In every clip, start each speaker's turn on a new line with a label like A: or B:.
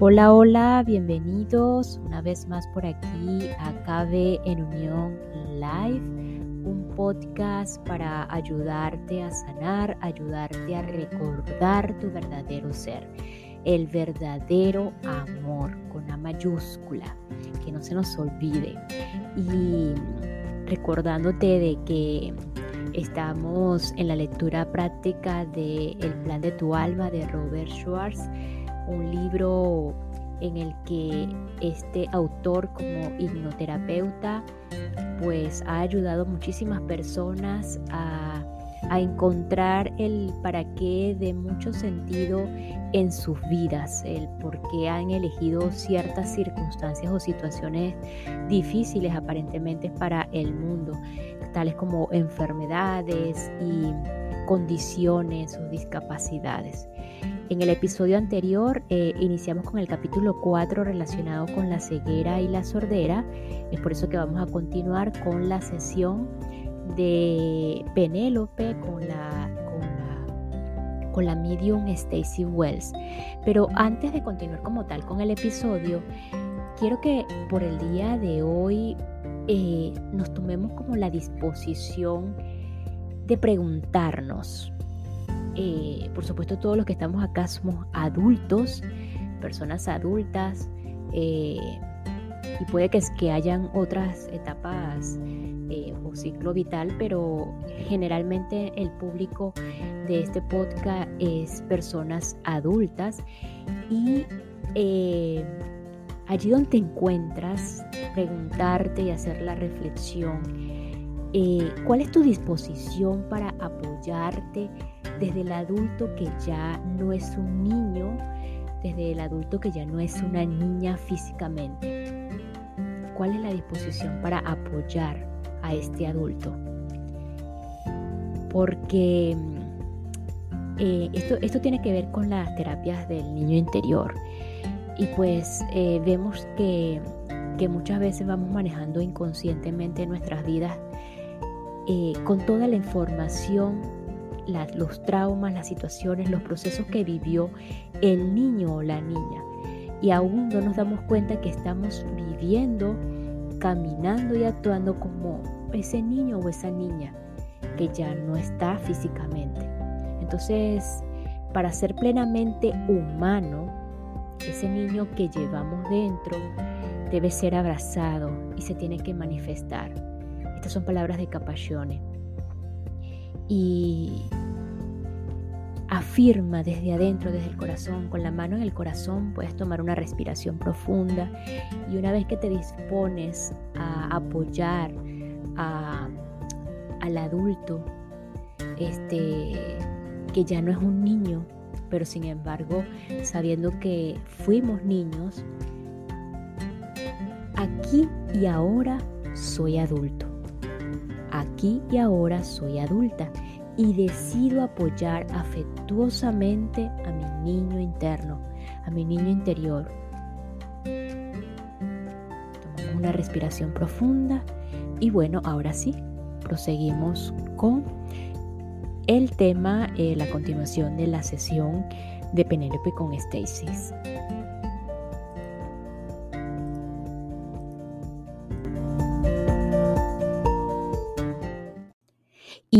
A: Hola, hola, bienvenidos una vez más por aquí a Cabe en Unión Live, un podcast para ayudarte a sanar, ayudarte a recordar tu verdadero ser, el verdadero amor con A mayúscula, que no se nos olvide. Y recordándote de que estamos en la lectura práctica de El plan de tu alma de Robert Schwartz un libro en el que este autor como hipnoterapeuta pues ha ayudado a muchísimas personas a, encontrar el para qué de mucho sentido en sus vidas, el por qué han elegido ciertas circunstancias o situaciones difíciles aparentemente para el mundo, tales como enfermedades y condiciones o discapacidades. En el episodio anterior eh, iniciamos con el capítulo 4 relacionado con la ceguera y la sordera. Es por eso que vamos a continuar con la sesión de Penélope con la, con con la medium Stacy Wells. Pero antes de continuar como tal con el episodio, quiero que por el día de hoy eh, nos tomemos como la disposición de preguntarnos eh, por supuesto todos los que estamos acá somos adultos, personas adultas, eh, y puede que, hayan otras etapas eh, o ciclo vital, pero generalmente el público de este podcast es personas adultas y allí donde te encuentras, preguntarte y hacer la reflexión, ¿cuál es tu disposición para apoyarte? desde el adulto que ya no es un niño, desde el adulto que ya no es una niña físicamente. ¿Cuál es la disposición para apoyar a este adulto? Porque eh, esto, esto, tiene que ver con las terapias del niño interior. Y pues eh, vemos que, que, muchas veces vamos manejando inconscientemente nuestras vidas eh, con toda la información los traumas, las situaciones, los procesos que vivió el niño o la niña. Y aún no nos damos cuenta que estamos viviendo, caminando y actuando como ese niño o esa niña que ya no está físicamente. Entonces, para ser plenamente humano, ese niño que llevamos dentro debe ser abrazado y se tiene que manifestar. Estas son palabras de Capaccione y afirma desde adentro, desde el corazón, con la mano en el corazón, puedes tomar una respiración profunda y una vez que te dispones a apoyar al adulto, este, que ya no es un niño, pero sin embargo, sabiendo que fuimos niños, aquí y ahora soy adulto aquí y ahora soy adulta y decido apoyar afectuosamente a mi niño interno, a mi niño interior. Tomamos una respiración profunda y bueno, ahora sí, proseguimos con el tema, eh, la continuación de la sesión de Penélope con Stacy.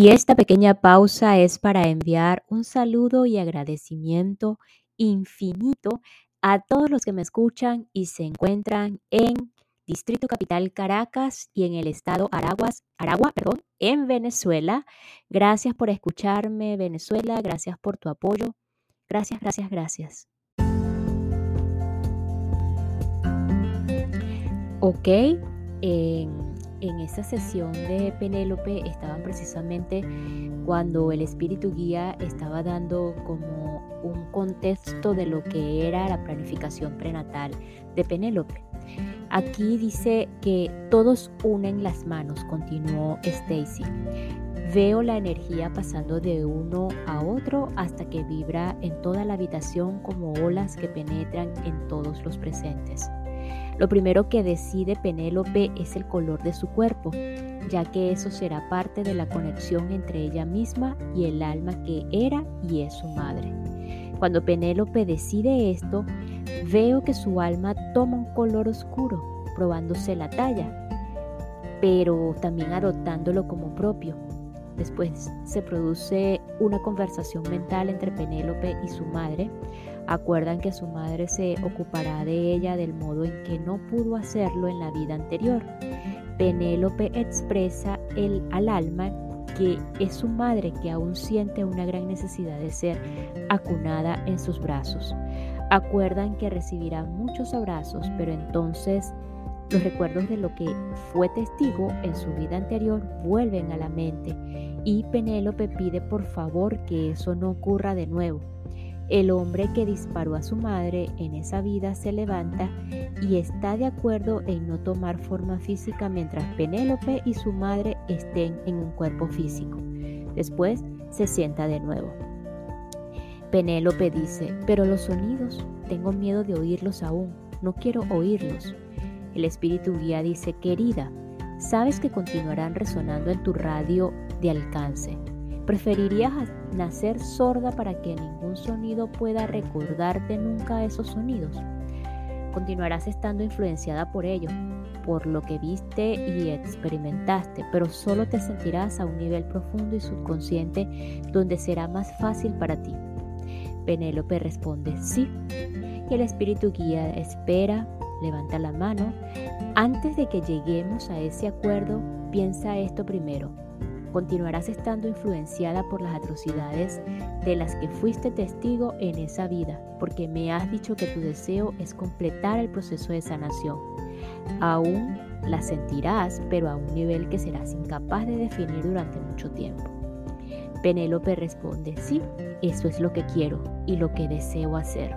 A: Y esta pequeña pausa es para enviar un saludo y agradecimiento infinito a todos los que me escuchan y se encuentran en Distrito Capital Caracas y en el estado Araguas, Aragua, perdón, en Venezuela. Gracias por escucharme, Venezuela. Gracias por tu apoyo. Gracias, gracias, gracias. Ok, en en esa sesión de Penélope estaban precisamente cuando el espíritu guía estaba dando como un contexto de lo que era la planificación prenatal de Penélope. Aquí dice que todos unen las manos, continuó Stacy. Veo la energía pasando de uno a otro hasta que vibra en toda la habitación como olas que penetran en todos los presentes. Lo primero que decide Penélope es el color de su cuerpo, ya que eso será parte de la conexión entre ella misma y el alma que era y es su madre. Cuando Penélope decide esto, Veo que su alma toma un color oscuro, probándose la talla, pero también adoptándolo como propio. Después se produce una conversación mental entre Penélope y su madre. Acuerdan que su madre se ocupará de ella del modo en que no pudo hacerlo en la vida anterior. Penélope expresa el, al alma que es su madre que aún siente una gran necesidad de ser acunada en sus brazos. Acuerdan que recibirá muchos abrazos, pero entonces los recuerdos de lo que fue testigo en su vida anterior vuelven a la mente y Penélope pide por favor que eso no ocurra de nuevo. El hombre que disparó a su madre en esa vida se levanta y está de acuerdo en no tomar forma física mientras Penélope y su madre estén en un cuerpo físico. Después se sienta de nuevo. Penélope dice, pero los sonidos, tengo miedo de oírlos aún, no quiero oírlos. El espíritu guía dice, querida, sabes que continuarán resonando en tu radio de alcance. ¿Preferirías nacer sorda para que ningún sonido pueda recordarte nunca esos sonidos? Continuarás estando influenciada por ellos, por lo que viste y experimentaste, pero solo te sentirás a un nivel profundo y subconsciente donde será más fácil para ti. Penélope responde sí, y el espíritu guía espera, levanta la mano. Antes de que lleguemos a ese acuerdo, piensa esto primero. Continuarás estando influenciada por las atrocidades de las que fuiste testigo en esa vida, porque me has dicho que tu deseo es completar el proceso de sanación. Aún la sentirás, pero a un nivel que serás incapaz de definir durante mucho tiempo. Penélope responde, sí, eso es lo que quiero y lo que deseo hacer.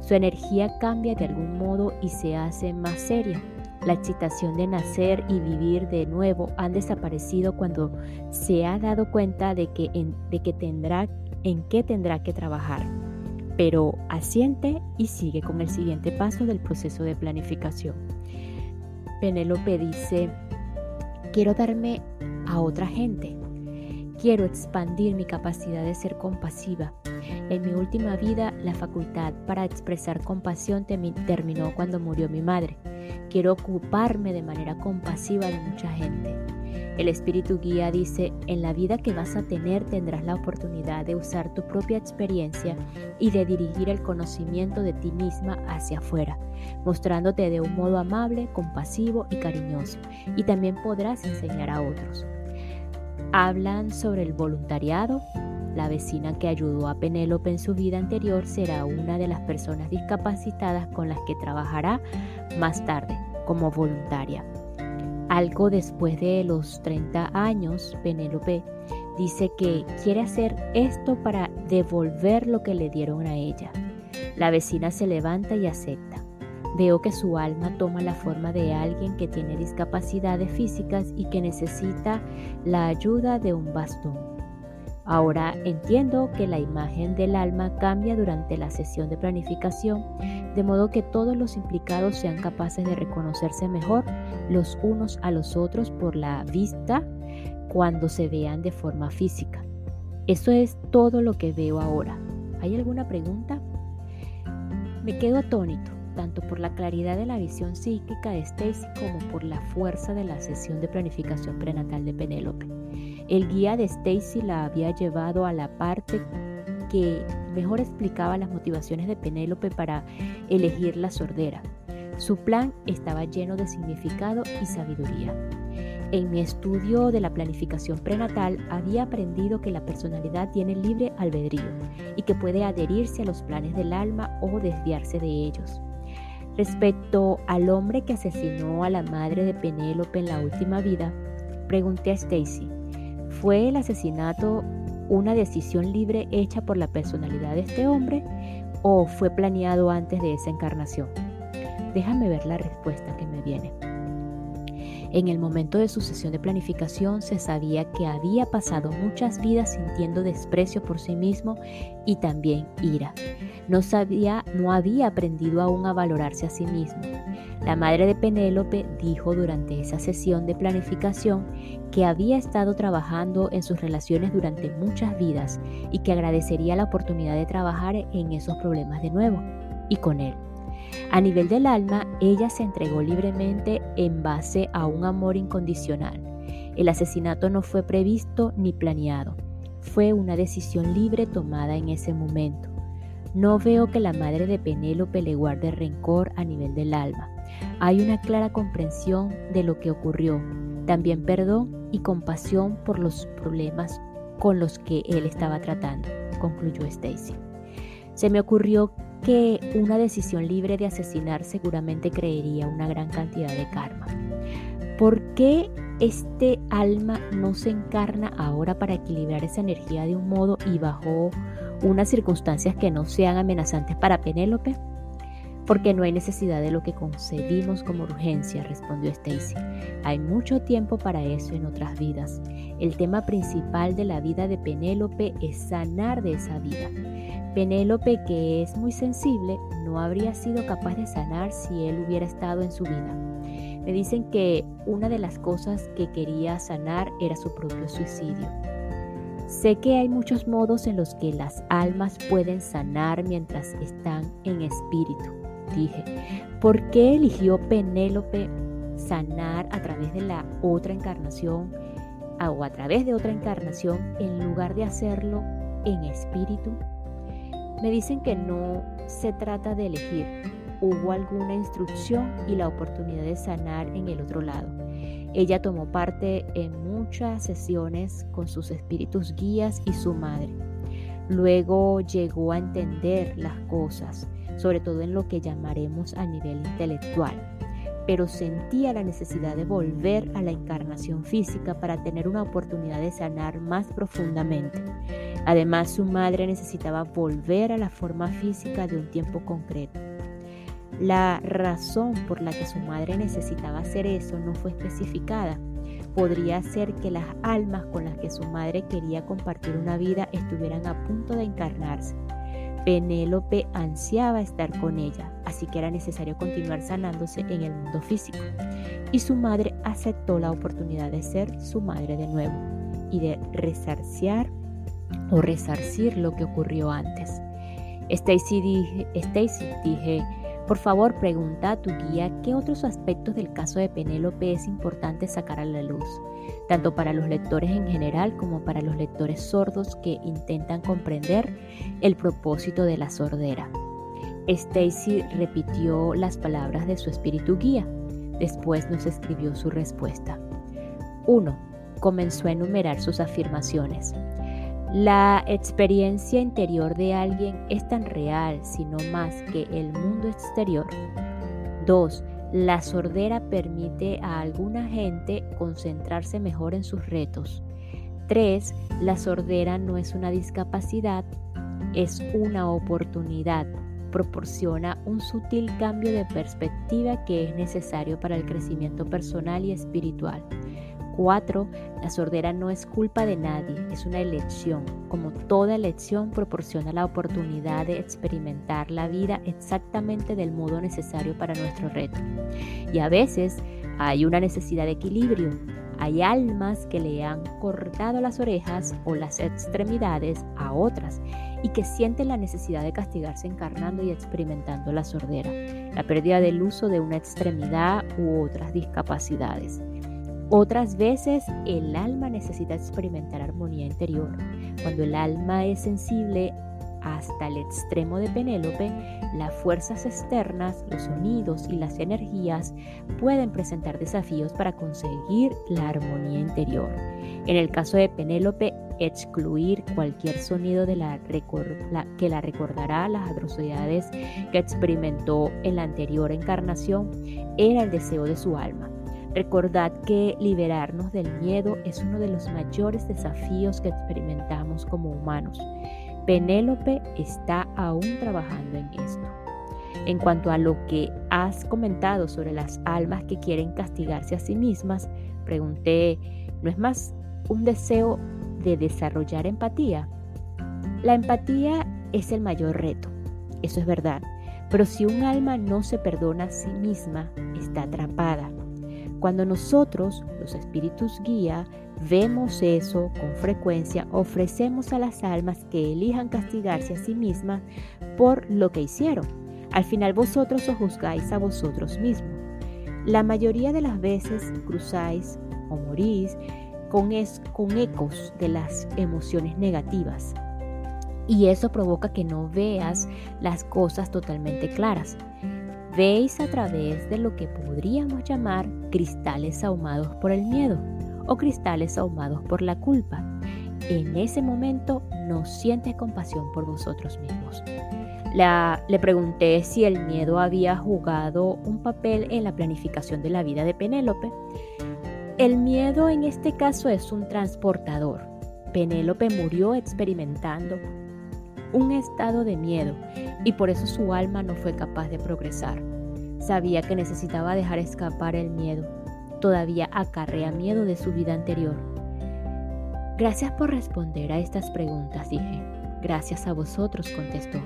A: Su energía cambia de algún modo y se hace más seria. La excitación de nacer y vivir de nuevo han desaparecido cuando se ha dado cuenta de que, en, de que tendrá en qué tendrá que trabajar. Pero asiente y sigue con el siguiente paso del proceso de planificación. Penélope dice, quiero darme a otra gente. Quiero expandir mi capacidad de ser compasiva. En mi última vida, la facultad para expresar compasión terminó cuando murió mi madre. Quiero ocuparme de manera compasiva de mucha gente. El espíritu guía dice, en la vida que vas a tener tendrás la oportunidad de usar tu propia experiencia y de dirigir el conocimiento de ti misma hacia afuera, mostrándote de un modo amable, compasivo y cariñoso, y también podrás enseñar a otros. Hablan sobre el voluntariado. La vecina que ayudó a Penélope en su vida anterior será una de las personas discapacitadas con las que trabajará más tarde como voluntaria. Algo después de los 30 años, Penélope dice que quiere hacer esto para devolver lo que le dieron a ella. La vecina se levanta y acepta. Veo que su alma toma la forma de alguien que tiene discapacidades físicas y que necesita la ayuda de un bastón. Ahora entiendo que la imagen del alma cambia durante la sesión de planificación, de modo que todos los implicados sean capaces de reconocerse mejor los unos a los otros por la vista cuando se vean de forma física. Eso es todo lo que veo ahora. ¿Hay alguna pregunta? Me quedo atónito tanto por la claridad de la visión psíquica de Stacy como por la fuerza de la sesión de planificación prenatal de Penélope. El guía de Stacy la había llevado a la parte que mejor explicaba las motivaciones de Penélope para elegir la sordera. Su plan estaba lleno de significado y sabiduría. En mi estudio de la planificación prenatal había aprendido que la personalidad tiene libre albedrío y que puede adherirse a los planes del alma o desviarse de ellos. Respecto al hombre que asesinó a la madre de Penélope en la última vida, pregunté a Stacy, ¿fue el asesinato una decisión libre hecha por la personalidad de este hombre o fue planeado antes de esa encarnación? Déjame ver la respuesta que me viene. En el momento de su sesión de planificación se sabía que había pasado muchas vidas sintiendo desprecio por sí mismo y también ira. No, sabía, no había aprendido aún a valorarse a sí mismo. La madre de Penélope dijo durante esa sesión de planificación que había estado trabajando en sus relaciones durante muchas vidas y que agradecería la oportunidad de trabajar en esos problemas de nuevo y con él. A nivel del alma, ella se entregó libremente en base a un amor incondicional. El asesinato no fue previsto ni planeado. Fue una decisión libre tomada en ese momento. No veo que la madre de Penélope le guarde rencor a nivel del alma. Hay una clara comprensión de lo que ocurrió, también perdón y compasión por los problemas con los que él estaba tratando, concluyó Stacy. Se me ocurrió que una decisión libre de asesinar seguramente creería una gran cantidad de karma. ¿Por qué este alma no se encarna ahora para equilibrar esa energía de un modo y bajo unas circunstancias que no sean amenazantes para Penélope? Porque no hay necesidad de lo que concebimos como urgencia, respondió Stacy. Hay mucho tiempo para eso en otras vidas. El tema principal de la vida de Penélope es sanar de esa vida. Penélope, que es muy sensible, no habría sido capaz de sanar si él hubiera estado en su vida. Me dicen que una de las cosas que quería sanar era su propio suicidio. Sé que hay muchos modos en los que las almas pueden sanar mientras están en espíritu, dije. ¿Por qué eligió Penélope sanar a través de la otra encarnación o a través de otra encarnación en lugar de hacerlo en espíritu? Me dicen que no se trata de elegir, hubo alguna instrucción y la oportunidad de sanar en el otro lado. Ella tomó parte en muchas sesiones con sus espíritus guías y su madre. Luego llegó a entender las cosas, sobre todo en lo que llamaremos a nivel intelectual, pero sentía la necesidad de volver a la encarnación física para tener una oportunidad de sanar más profundamente. Además, su madre necesitaba volver a la forma física de un tiempo concreto. La razón por la que su madre necesitaba hacer eso no fue especificada. Podría ser que las almas con las que su madre quería compartir una vida estuvieran a punto de encarnarse. Penélope ansiaba estar con ella, así que era necesario continuar sanándose en el mundo físico. Y su madre aceptó la oportunidad de ser su madre de nuevo y de resarciar o resarcir lo que ocurrió antes. Stacy dije, Stacy, dije por favor, pregunta a tu guía qué otros aspectos del caso de Penélope es importante sacar a la luz, tanto para los lectores en general como para los lectores sordos que intentan comprender el propósito de la sordera. Stacy repitió las palabras de su espíritu guía. Después nos escribió su respuesta. 1. Comenzó a enumerar sus afirmaciones. La experiencia interior de alguien es tan real, sino más que el mundo exterior. 2. La sordera permite a alguna gente concentrarse mejor en sus retos. 3. La sordera no es una discapacidad, es una oportunidad. Proporciona un sutil cambio de perspectiva que es necesario para el crecimiento personal y espiritual. 4. La sordera no es culpa de nadie, es una elección. Como toda elección proporciona la oportunidad de experimentar la vida exactamente del modo necesario para nuestro reto. Y a veces hay una necesidad de equilibrio. Hay almas que le han cortado las orejas o las extremidades a otras y que sienten la necesidad de castigarse encarnando y experimentando la sordera, la pérdida del uso de una extremidad u otras discapacidades. Otras veces el alma necesita experimentar armonía interior. Cuando el alma es sensible hasta el extremo de Penélope, las fuerzas externas, los sonidos y las energías pueden presentar desafíos para conseguir la armonía interior. En el caso de Penélope, excluir cualquier sonido de la, que la recordará las atrocidades que experimentó en la anterior encarnación era el deseo de su alma. Recordad que liberarnos del miedo es uno de los mayores desafíos que experimentamos como humanos. Penélope está aún trabajando en esto. En cuanto a lo que has comentado sobre las almas que quieren castigarse a sí mismas, pregunté, ¿no es más un deseo de desarrollar empatía? La empatía es el mayor reto, eso es verdad, pero si un alma no se perdona a sí misma, está atrapada cuando nosotros, los espíritus guía, vemos eso con frecuencia, ofrecemos a las almas que elijan castigarse a sí mismas por lo que hicieron. Al final vosotros os juzgáis a vosotros mismos. La mayoría de las veces cruzáis o morís con, con ecos de las emociones negativas. Y eso provoca que no veas las cosas totalmente claras. Veis a través de lo que podríamos llamar cristales ahumados por el miedo o cristales ahumados por la culpa. En ese momento no sientes compasión por vosotros mismos. le pregunté si el miedo había jugado un papel en la planificación de la vida de Penélope el miedo en este caso es un transportador. Penélope murió experimentando un estado de miedo y por eso su alma no fue capaz de progresar. Sabía que necesitaba dejar escapar el miedo. Todavía acarrea miedo de su vida anterior. Gracias por responder a estas preguntas, dije. Gracias a vosotros, contestó.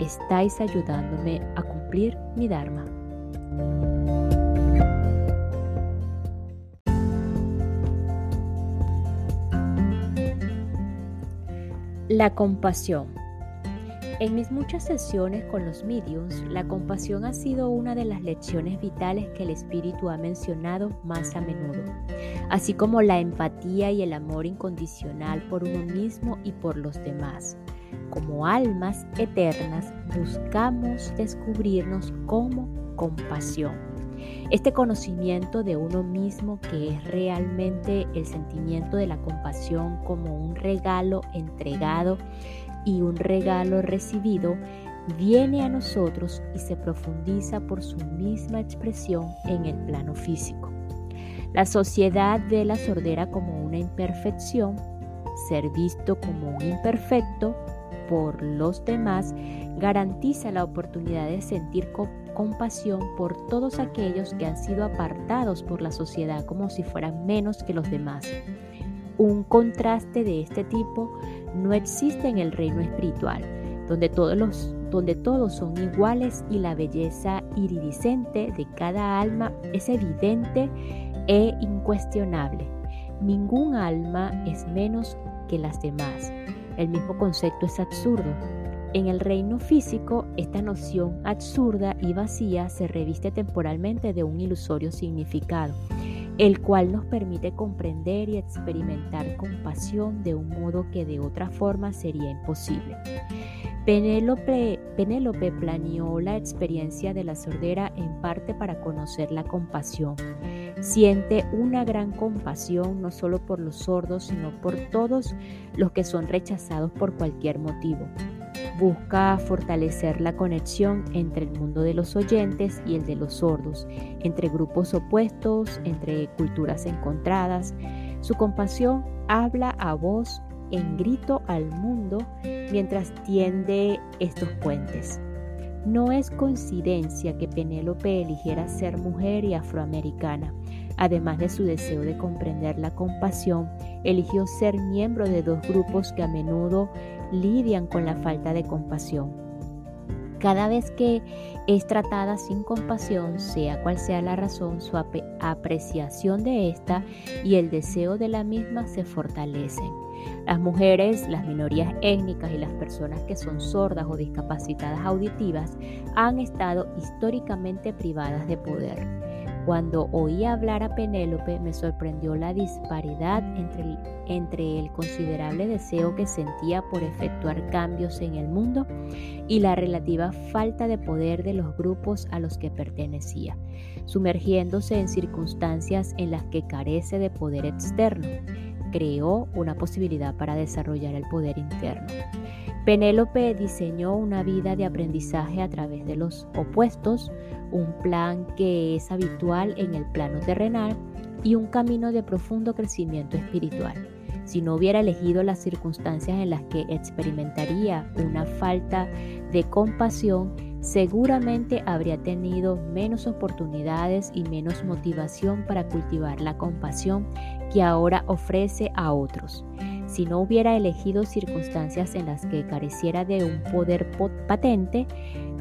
A: Estáis ayudándome a cumplir mi Dharma. La compasión. En mis muchas sesiones con los mediums, la compasión ha sido una de las lecciones vitales que el espíritu ha mencionado más a menudo, así como la empatía y el amor incondicional por uno mismo y por los demás. Como almas eternas buscamos descubrirnos como compasión. Este conocimiento de uno mismo que es realmente el sentimiento de la compasión como un regalo entregado y un regalo recibido, viene a nosotros y se profundiza por su misma expresión en el plano físico. La sociedad ve la sordera como una imperfección, ser visto como un imperfecto por los demás garantiza la oportunidad de sentir compasión por todos aquellos que han sido apartados por la sociedad como si fueran menos que los demás. Un contraste de este tipo no existe en el reino espiritual, donde todos, los, donde todos son iguales y la belleza iridiscente de cada alma es evidente e incuestionable. Ningún alma es menos que las demás. El mismo concepto es absurdo, en el reino físico, esta noción absurda y vacía se reviste temporalmente de un ilusorio significado, el cual nos permite comprender y experimentar compasión de un modo que de otra forma sería imposible. Penélope, planeó la experiencia de la sordera en parte para conocer la compasión. Siente una gran compasión no solo por los sordos, sino por todos los que son rechazados por cualquier motivo busca fortalecer la conexión entre el mundo de los oyentes y el de los sordos, entre grupos opuestos, entre culturas encontradas. Su compasión habla a voz en grito al mundo mientras tiende estos puentes. No es coincidencia que Penélope eligiera ser mujer y afroamericana. Además de su deseo de comprender la compasión, eligió ser miembro de dos grupos que a menudo lidian con la falta de compasión. Cada vez que es tratada sin compasión, sea cual sea la razón, su apreciación de esta y el deseo de la misma se fortalecen. Las mujeres, las minorías étnicas y las personas que son sordas o discapacitadas auditivas han estado históricamente privadas de poder. Cuando oí hablar a Penélope me sorprendió la disparidad entre el, entre el considerable deseo que sentía por efectuar cambios en el mundo y la relativa falta de poder de los grupos a los que pertenecía, sumergiéndose en circunstancias en las que carece de poder externo. Creó una posibilidad para desarrollar el poder interno. Penélope diseñó una vida de aprendizaje a través de los opuestos, un plan que es habitual en el plano terrenal y un camino de profundo crecimiento espiritual. Si no hubiera elegido las circunstancias en las que experimentaría una falta de compasión, seguramente habría tenido menos oportunidades y menos motivación para cultivar la compasión que ahora ofrece a otros. Si no hubiera elegido circunstancias en las que careciera de un poder patente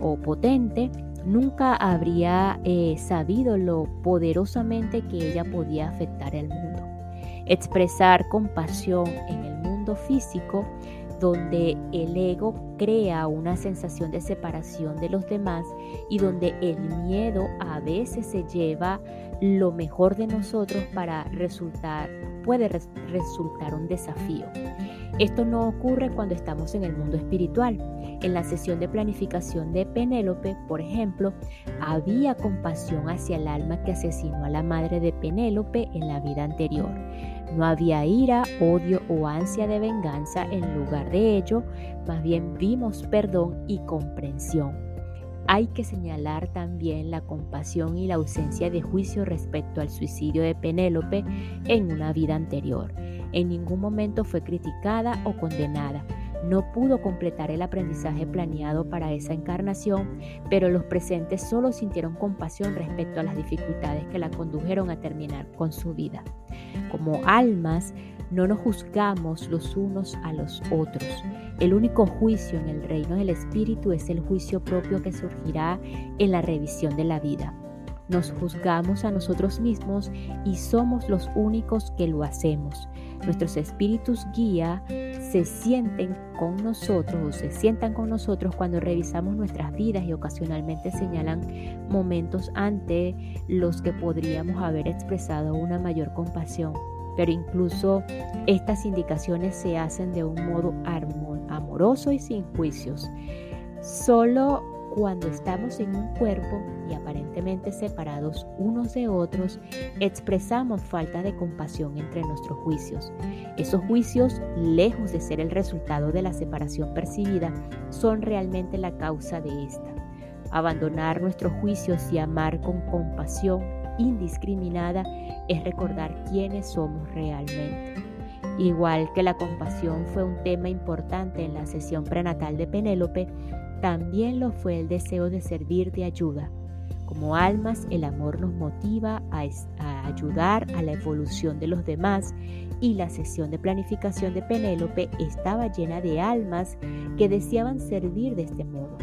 A: o potente, nunca habría eh, sabido lo poderosamente que ella podía afectar el mundo. Expresar compasión en el mundo físico donde el ego crea una sensación de separación de los demás y donde el miedo a veces se lleva lo mejor de nosotros para resultar, puede resultar un desafío. Esto no ocurre cuando estamos en el mundo espiritual. En la sesión de planificación de Penélope, por ejemplo, había compasión hacia el alma que asesinó a la madre de Penélope en la vida anterior. No había ira, odio o ansia de venganza en lugar de ello, más bien vimos perdón y comprensión. Hay que señalar también la compasión y la ausencia de juicio respecto al suicidio de Penélope en una vida anterior. En ningún momento fue criticada o condenada. No pudo completar el aprendizaje planeado para esa encarnación, pero los presentes solo sintieron compasión respecto a las dificultades que la condujeron a terminar con su vida. Como almas, no nos juzgamos los unos a los otros. El único juicio en el reino del Espíritu es el juicio propio que surgirá en la revisión de la vida. Nos juzgamos a nosotros mismos y somos los únicos que lo hacemos. Nuestros espíritus guía se sienten con nosotros o se sientan con nosotros cuando revisamos nuestras vidas y ocasionalmente señalan momentos ante los que podríamos haber expresado una mayor compasión. Pero incluso estas indicaciones se hacen de un modo amoroso y sin juicios. Solo cuando estamos en un cuerpo y aparentemente separados unos de otros, expresamos falta de compasión entre nuestros juicios. Esos juicios, lejos de ser el resultado de la separación percibida, son realmente la causa de esta. Abandonar nuestros juicios y amar con compasión indiscriminada es recordar quiénes somos realmente. Igual que la compasión fue un tema importante en la sesión prenatal de Penélope, también lo fue el deseo de servir de ayuda. Como almas, el amor nos motiva a, ayudar a la evolución de los demás y la sesión de planificación de Penélope estaba llena de almas que deseaban servir de este modo.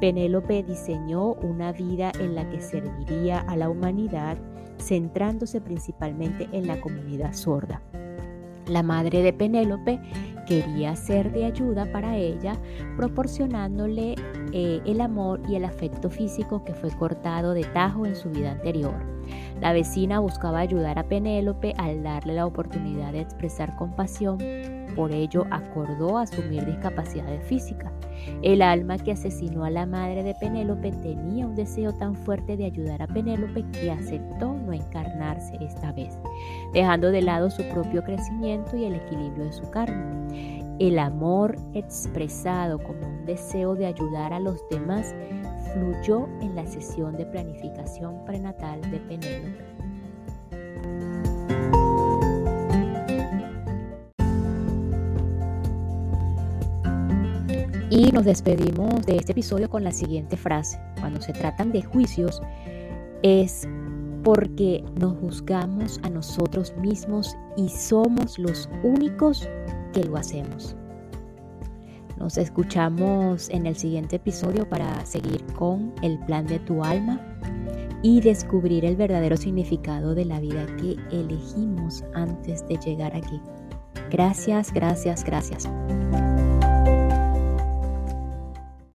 A: Penélope diseñó una vida en la que serviría a la humanidad, centrándose principalmente en la comunidad sorda. La madre de Penélope quería ser de ayuda para ella, proporcionándole eh, el amor y el afecto físico que fue cortado de tajo en su vida anterior. La vecina buscaba ayudar a Penélope al darle la oportunidad de expresar compasión, por ello acordó asumir discapacidades físicas. El alma que asesinó a la madre de Penélope tenía un deseo tan fuerte de ayudar a Penélope que aceptó no esta vez, dejando de lado su propio crecimiento y el equilibrio de su carne. El amor expresado como un deseo de ayudar a los demás fluyó en la sesión de planificación prenatal de Penélope. Y nos despedimos de este episodio con la siguiente frase. Cuando se tratan de juicios es porque nos juzgamos a nosotros mismos y somos los únicos que lo hacemos. Nos escuchamos en el siguiente episodio para seguir con el plan de tu alma y descubrir el verdadero significado de la vida que elegimos antes de llegar aquí. Gracias, gracias, gracias.